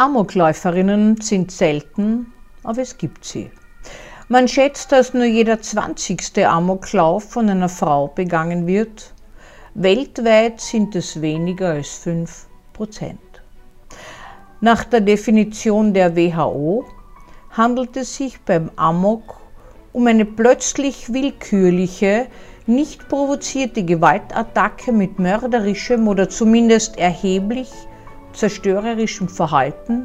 Amokläuferinnen sind selten, aber es gibt sie. Man schätzt, dass nur jeder 20. Amoklauf von einer Frau begangen wird. Weltweit sind es weniger als 5 Prozent. Nach der Definition der WHO handelt es sich beim Amok um eine plötzlich willkürliche, nicht provozierte Gewaltattacke mit mörderischem oder zumindest erheblich zerstörerischem Verhalten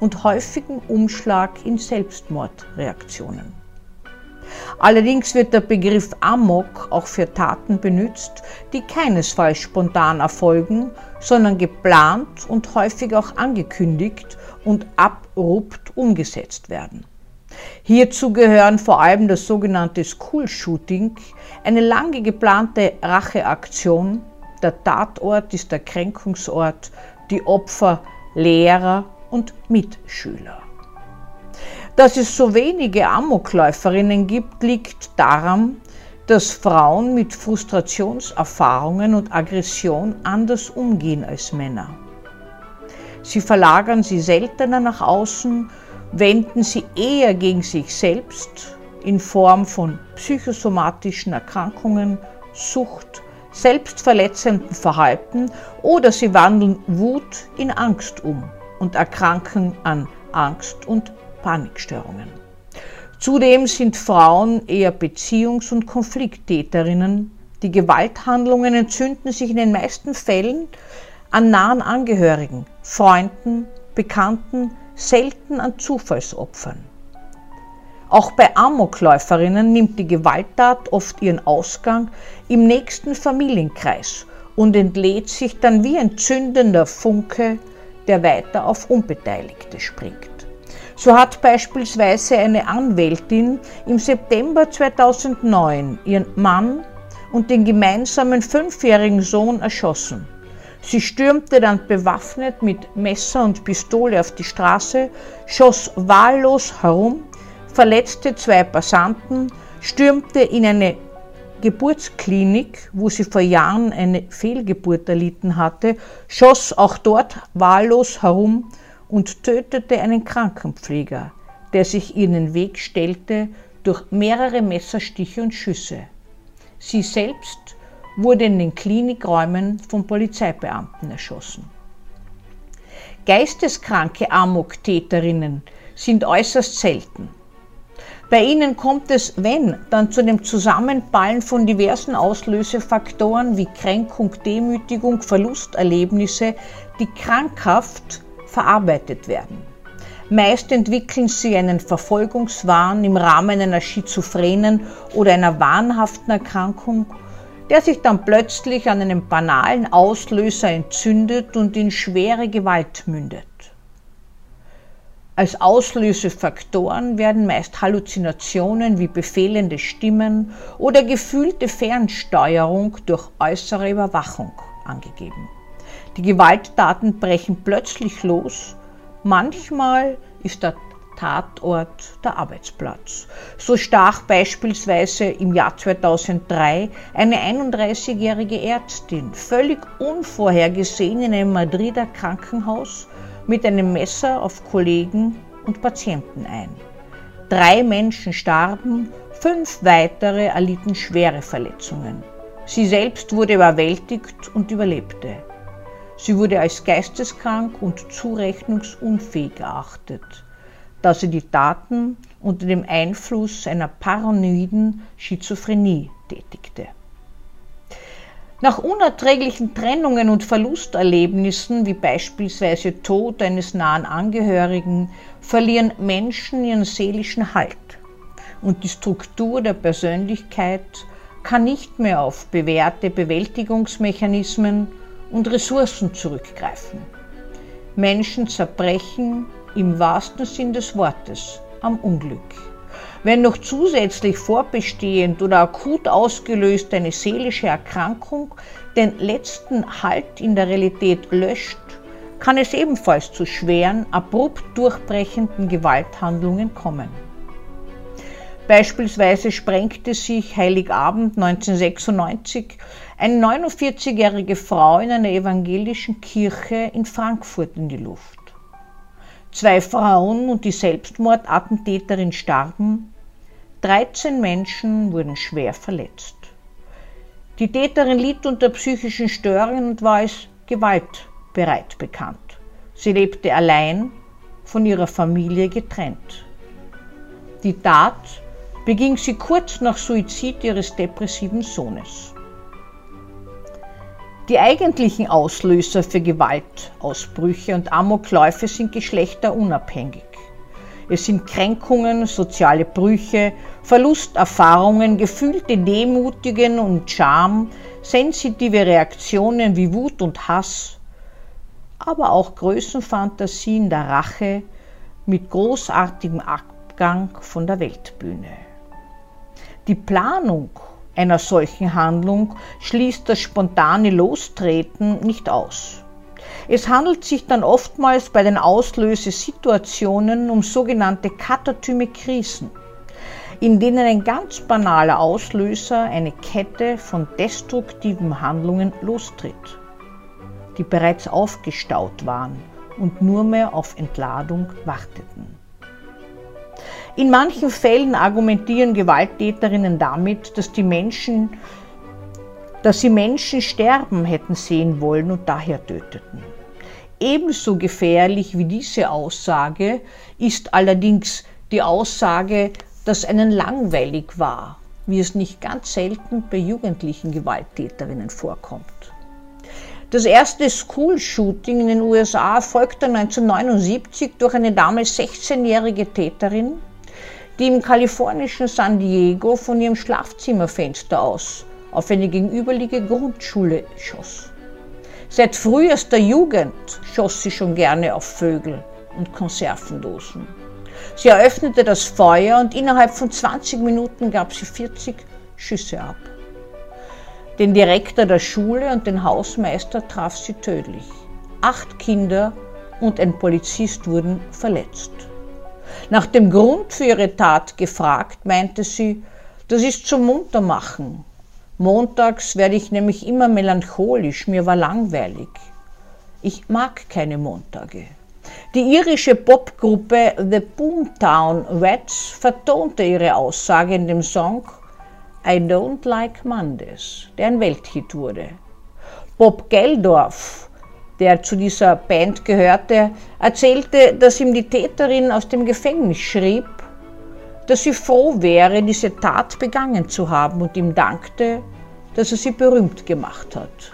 und häufigem Umschlag in Selbstmordreaktionen. Allerdings wird der Begriff Amok auch für Taten benutzt, die keinesfalls spontan erfolgen, sondern geplant und häufig auch angekündigt und abrupt umgesetzt werden. Hierzu gehören vor allem das sogenannte School Shooting, eine lange geplante Racheaktion. Der Tatort ist der Kränkungsort, die Opfer Lehrer und Mitschüler. Dass es so wenige Amokläuferinnen gibt, liegt daran, dass Frauen mit Frustrationserfahrungen und Aggression anders umgehen als Männer. Sie verlagern sie seltener nach außen, wenden sie eher gegen sich selbst in Form von psychosomatischen Erkrankungen, Sucht, selbstverletzendem Verhalten oder sie wandeln Wut in Angst um und erkranken an Angst und Panikstörungen. Zudem sind Frauen eher Beziehungs- und Konflikttäterinnen. Die Gewalthandlungen entzünden sich in den meisten Fällen an nahen Angehörigen, Freunden, Bekannten, selten an Zufallsopfern. Auch bei Amokläuferinnen nimmt die Gewalttat oft ihren Ausgang im nächsten Familienkreis und entlädt sich dann wie ein zündender Funke, der weiter auf Unbeteiligte springt. So hat beispielsweise eine Anwältin im September 2009 ihren Mann und den gemeinsamen fünfjährigen Sohn erschossen. Sie stürmte dann bewaffnet mit Messer und Pistole auf die Straße, schoss wahllos herum, verletzte zwei Passanten, stürmte in eine Geburtsklinik, wo sie vor Jahren eine Fehlgeburt erlitten hatte, schoss auch dort wahllos herum und tötete einen Krankenpfleger, der sich ihr in den Weg stellte durch mehrere Messerstiche und Schüsse. Sie selbst wurde in den Klinikräumen von Polizeibeamten erschossen. Geisteskranke Amok-Täterinnen sind äußerst selten. Bei ihnen kommt es, wenn, dann zu dem Zusammenballen von diversen Auslösefaktoren wie Kränkung, Demütigung, Verlusterlebnisse, die krankhaft verarbeitet werden. Meist entwickeln sie einen Verfolgungswahn im Rahmen einer schizophrenen oder einer wahnhaften Erkrankung, der sich dann plötzlich an einem banalen Auslöser entzündet und in schwere Gewalt mündet. Als Auslösefaktoren werden meist Halluzinationen wie befehlende Stimmen oder gefühlte Fernsteuerung durch äußere Überwachung angegeben. Die Gewalttaten brechen plötzlich los. Manchmal ist der Tatort der Arbeitsplatz. So stach beispielsweise im Jahr 2003 eine 31-jährige Ärztin völlig unvorhergesehen in einem Madrider Krankenhaus mit einem Messer auf Kollegen und Patienten ein. Drei Menschen starben, fünf weitere erlitten schwere Verletzungen. Sie selbst wurde überwältigt und überlebte. Sie wurde als geisteskrank und zurechnungsunfähig erachtet, da sie die Taten unter dem Einfluss einer paranoiden Schizophrenie tätigte. Nach unerträglichen Trennungen und Verlusterlebnissen, wie beispielsweise Tod eines nahen Angehörigen, verlieren Menschen ihren seelischen Halt und die Struktur der Persönlichkeit kann nicht mehr auf bewährte Bewältigungsmechanismen und Ressourcen zurückgreifen. Menschen zerbrechen im wahrsten Sinn des Wortes am Unglück. Wenn noch zusätzlich vorbestehend oder akut ausgelöst eine seelische Erkrankung den letzten Halt in der Realität löscht, kann es ebenfalls zu schweren, abrupt durchbrechenden Gewalthandlungen kommen. Beispielsweise sprengte sich Heiligabend 1996 eine 49-jährige Frau in einer evangelischen Kirche in Frankfurt in die Luft. Zwei Frauen und die Selbstmordattentäterin starben. 13 Menschen wurden schwer verletzt. Die Täterin litt unter psychischen Störungen und war als gewaltbereit bekannt. Sie lebte allein, von ihrer Familie getrennt. Die Tat beging sie kurz nach Suizid ihres depressiven Sohnes. Die eigentlichen Auslöser für Gewaltausbrüche und Amokläufe sind geschlechterunabhängig. Es sind Kränkungen, soziale Brüche, Verlusterfahrungen, gefühlte Demutigen und Scham, sensitive Reaktionen wie Wut und Hass, aber auch Größenfantasien der Rache mit großartigem Abgang von der Weltbühne. Die Planung einer solchen Handlung schließt das spontane Lostreten nicht aus. Es handelt sich dann oftmals bei den Auslösesituationen um sogenannte katatyme Krisen, in denen ein ganz banaler Auslöser eine Kette von destruktiven Handlungen lostritt, die bereits aufgestaut waren und nur mehr auf Entladung warteten. In manchen Fällen argumentieren Gewalttäterinnen damit, dass die Menschen, dass sie Menschen sterben hätten sehen wollen und daher töteten. Ebenso gefährlich wie diese Aussage ist allerdings die Aussage, dass einen langweilig war, wie es nicht ganz selten bei jugendlichen Gewalttäterinnen vorkommt. Das erste School-Shooting in den USA folgte 1979 durch eine damals 16-jährige Täterin, die im kalifornischen San Diego von ihrem Schlafzimmerfenster aus auf eine gegenüberliegende Grundschule schoss. Seit frühester Jugend schoss sie schon gerne auf Vögel und Konservendosen. Sie eröffnete das Feuer und innerhalb von 20 Minuten gab sie 40 Schüsse ab. Den Direktor der Schule und den Hausmeister traf sie tödlich. Acht Kinder und ein Polizist wurden verletzt. Nach dem Grund für ihre Tat gefragt, meinte sie, das ist zum Muntermachen. Montags werde ich nämlich immer melancholisch, mir war langweilig. Ich mag keine Montage. Die irische Popgruppe The Boomtown Rats vertonte ihre Aussage in dem Song I Don't Like Mondays, der ein Welthit wurde. Bob Geldorf der zu dieser Band gehörte, erzählte, dass ihm die Täterin aus dem Gefängnis schrieb, dass sie froh wäre, diese Tat begangen zu haben und ihm dankte, dass er sie berühmt gemacht hat.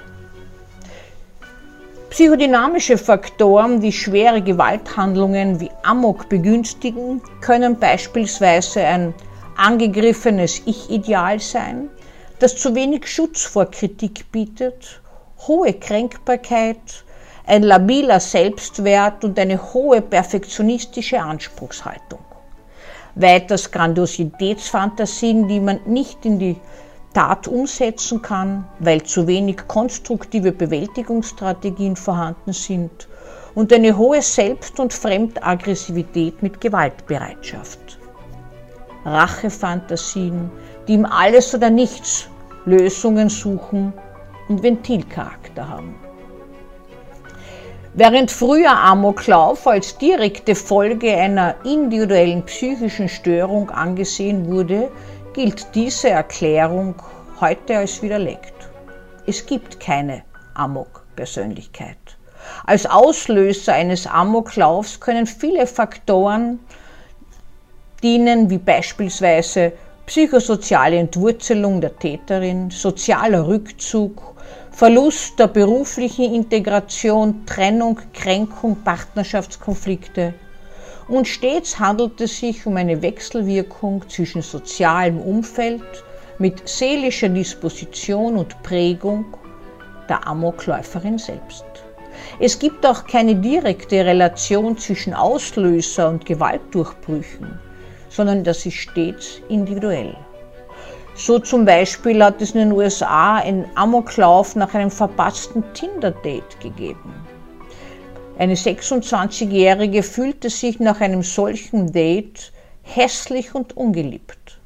Psychodynamische Faktoren, die schwere Gewalthandlungen wie Amok begünstigen, können beispielsweise ein angegriffenes Ich-Ideal sein, das zu wenig Schutz vor Kritik bietet, hohe Kränkbarkeit, ein labiler Selbstwert und eine hohe perfektionistische Anspruchshaltung. Weiters Grandiositätsfantasien, die man nicht in die Tat umsetzen kann, weil zu wenig konstruktive Bewältigungsstrategien vorhanden sind und eine hohe Selbst- und Fremdaggressivität mit Gewaltbereitschaft. Rachefantasien, die im Alles oder Nichts Lösungen suchen und Ventilcharakter haben. Während früher Amoklauf als direkte Folge einer individuellen psychischen Störung angesehen wurde, gilt diese Erklärung heute als widerlegt. Es gibt keine Amok-Persönlichkeit. Als Auslöser eines Amoklaufs können viele Faktoren dienen, wie beispielsweise psychosoziale Entwurzelung der Täterin, sozialer Rückzug, Verlust der beruflichen Integration, Trennung, Kränkung, Partnerschaftskonflikte. Und stets handelt es sich um eine Wechselwirkung zwischen sozialem Umfeld mit seelischer Disposition und Prägung der Amokläuferin selbst. Es gibt auch keine direkte Relation zwischen Auslöser und Gewaltdurchbrüchen, sondern das ist stets individuell. So zum Beispiel hat es in den USA einen Amoklauf nach einem verpassten Tinder-Date gegeben. Eine 26-Jährige fühlte sich nach einem solchen Date hässlich und ungeliebt.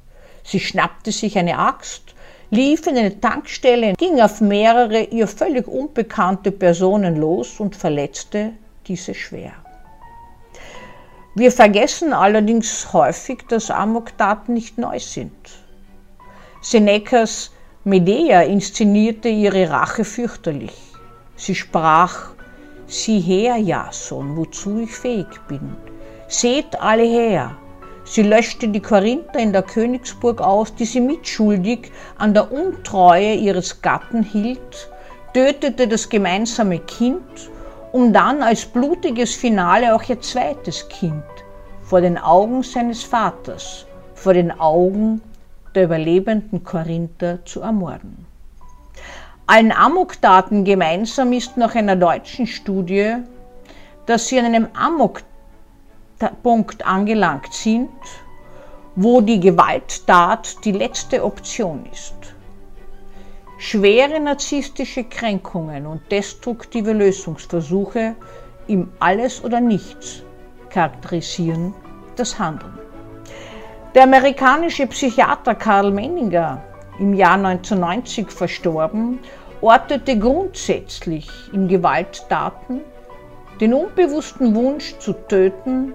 Sie schnappte sich eine Axt, lief in eine Tankstelle, ging auf mehrere ihr völlig unbekannte Personen los und verletzte diese schwer. Wir vergessen allerdings häufig, dass Amoktaten nicht neu sind. Senecas Medea inszenierte ihre Rache fürchterlich. Sie sprach, Sieh her, Jason, wozu ich fähig bin. Seht alle her. Sie löschte die Korinther in der Königsburg aus, die sie mitschuldig an der Untreue ihres Gatten hielt, tötete das gemeinsame Kind, um dann als blutiges Finale auch ihr zweites Kind vor den Augen seines Vaters, vor den Augen der überlebenden Korinther zu ermorden. Allen Amoktaten gemeinsam ist nach einer deutschen Studie, dass sie an einem Amokpunkt angelangt sind, wo die Gewalttat die letzte Option ist. Schwere narzisstische Kränkungen und destruktive Lösungsversuche im Alles oder Nichts charakterisieren das Handeln. Der amerikanische Psychiater Karl Menninger im Jahr 1990 verstorben, ortete grundsätzlich in Gewalttaten den unbewussten Wunsch zu töten,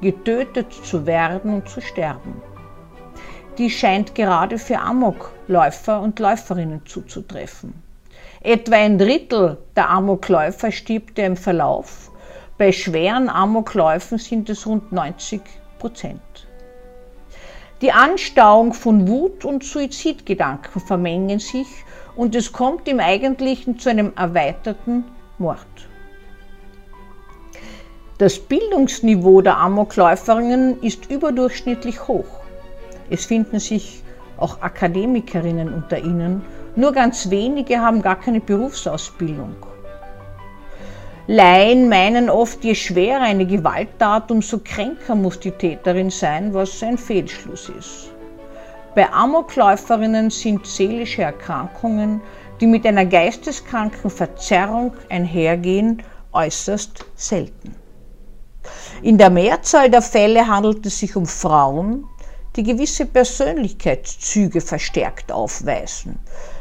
getötet zu werden und zu sterben. Dies scheint gerade für Amokläufer und Läuferinnen zuzutreffen. Etwa ein Drittel der Amokläufer stirbt im Verlauf, bei schweren Amokläufen sind es rund 90 Prozent. Die Anstauung von Wut und Suizidgedanken vermengen sich und es kommt im Eigentlichen zu einem erweiterten Mord. Das Bildungsniveau der Amokläuferinnen ist überdurchschnittlich hoch. Es finden sich auch Akademikerinnen unter ihnen, nur ganz wenige haben gar keine Berufsausbildung. Laien meinen oft, je schwerer eine Gewalttat, umso kränker muss die Täterin sein, was ein Fehlschluss ist. Bei Amokläuferinnen sind seelische Erkrankungen, die mit einer geisteskranken Verzerrung einhergehen, äußerst selten. In der Mehrzahl der Fälle handelt es sich um Frauen, die gewisse Persönlichkeitszüge verstärkt aufweisen,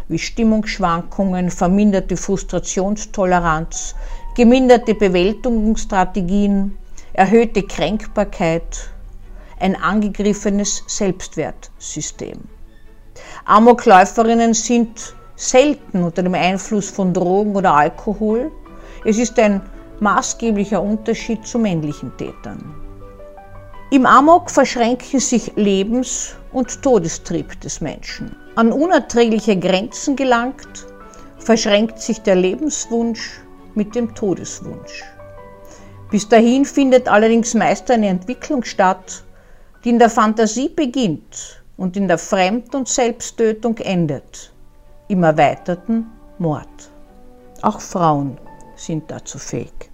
wie Stimmungsschwankungen, verminderte Frustrationstoleranz, geminderte Bewältigungsstrategien, erhöhte Kränkbarkeit, ein angegriffenes Selbstwertsystem. Amokläuferinnen sind selten unter dem Einfluss von Drogen oder Alkohol. Es ist ein maßgeblicher Unterschied zu männlichen Tätern. Im Amok verschränken sich Lebens- und Todestrieb des Menschen. An unerträgliche Grenzen gelangt, verschränkt sich der Lebenswunsch mit dem Todeswunsch. Bis dahin findet allerdings meist eine Entwicklung statt, die in der Fantasie beginnt und in der Fremd- und Selbsttötung endet, im erweiterten Mord. Auch Frauen sind dazu fähig.